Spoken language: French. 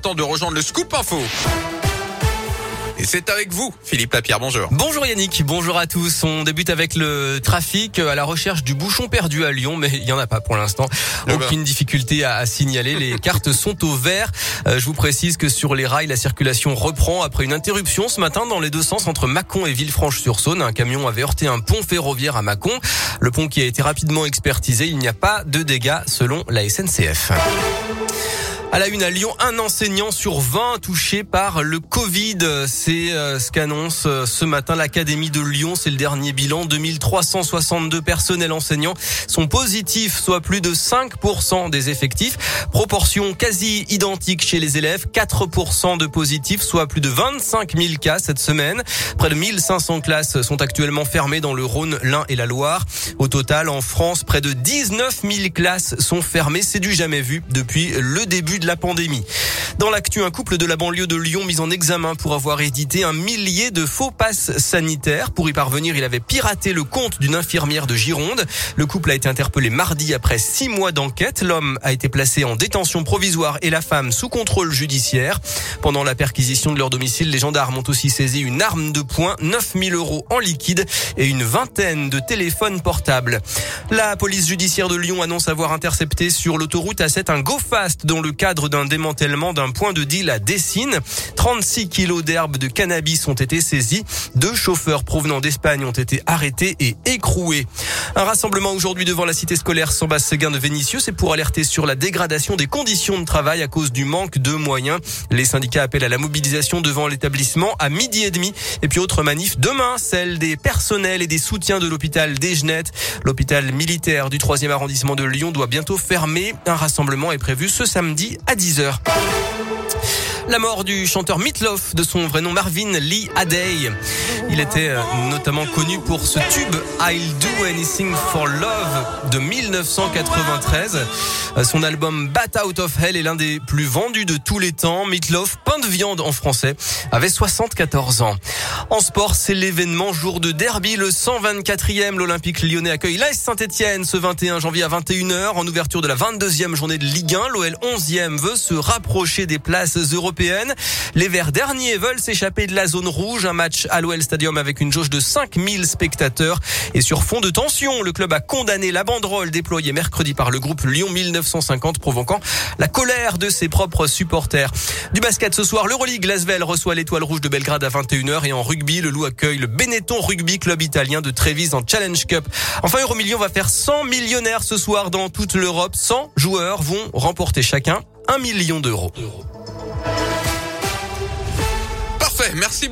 Temps de rejoindre le scoop info. Et c'est avec vous, Philippe Lapierre, bonjour. Bonjour Yannick, bonjour à tous. On débute avec le trafic à la recherche du bouchon perdu à Lyon, mais il n'y en a pas pour l'instant. Eh ben. Aucune difficulté à, à signaler. Les cartes sont au vert. Euh, je vous précise que sur les rails, la circulation reprend après une interruption ce matin dans les deux sens entre Mâcon et Villefranche-sur-Saône. Un camion avait heurté un pont ferroviaire à Mâcon. Le pont qui a été rapidement expertisé. Il n'y a pas de dégâts selon la SNCF. À la une à Lyon, un enseignant sur 20 touché par le Covid. C'est euh, ce qu'annonce euh, ce matin l'Académie de Lyon. C'est le dernier bilan. 2362 personnels enseignants sont positifs, soit plus de 5% des effectifs. Proportion quasi identique chez les élèves. 4% de positifs, soit plus de 25 000 cas cette semaine. Près de 1500 classes sont actuellement fermées dans le Rhône, l'Ain et la Loire. Au total, en France, près de 19 000 classes sont fermées. C'est du jamais vu depuis le début de la pandémie. Dans l'actu, un couple de la banlieue de Lyon mis en examen pour avoir édité un millier de faux passes sanitaires. Pour y parvenir, il avait piraté le compte d'une infirmière de Gironde. Le couple a été interpellé mardi après six mois d'enquête. L'homme a été placé en détention provisoire et la femme sous contrôle judiciaire. Pendant la perquisition de leur domicile, les gendarmes ont aussi saisi une arme de poing, 9000 euros en liquide et une vingtaine de téléphones portables. La police judiciaire de Lyon annonce avoir intercepté sur l'autoroute A7 un go fast dans le cadre d'un démantèlement d'un point de deal à Dessine. 36 kilos d'herbe de cannabis ont été saisis. Deux chauffeurs provenant d'Espagne ont été arrêtés et écroués. Un rassemblement aujourd'hui devant la cité scolaire Sambas-Séguin de Vénissieux, c'est pour alerter sur la dégradation des conditions de travail à cause du manque de moyens. Les syndicats appellent à la mobilisation devant l'établissement à midi et demi. Et puis autre manif demain, celle des personnels et des soutiens de l'hôpital Desgenettes. L'hôpital militaire du 3e arrondissement de Lyon doit bientôt fermer. Un rassemblement est prévu ce samedi à 10h. La mort du chanteur Meatloaf, de son vrai nom Marvin Lee Adey. Il était euh, notamment connu pour ce tube I'll Do Anything for Love de 1993. Euh, Son album Bat Out of Hell est l'un des plus vendus de tous les temps. Meatloaf, pain de viande en français, avait 74 ans. En sport, c'est l'événement jour de derby, le 124e. L'Olympique lyonnais accueille l'AS Saint-Etienne ce 21 janvier à 21h en ouverture de la 22e journée de Ligue 1. L'OL 11e veut se rapprocher des places européennes. Les Verts derniers veulent s'échapper de la zone rouge. Un match à l'OL Stadium avec une jauge de 5000 spectateurs. Et sur fond de tension, le club a condamné la banderole déployée mercredi par le groupe Lyon 1950 provoquant la colère de ses propres supporters. Du basket ce soir, l'Euroleague Lasvel reçoit l'étoile rouge de Belgrade à 21h et en rugby, le Loup accueille le Benetton Rugby Club italien de Trévise en Challenge Cup. Enfin, Euromillion va faire 100 millionnaires ce soir dans toute l'Europe. 100 joueurs vont remporter chacun 1 million d'euros. Merci.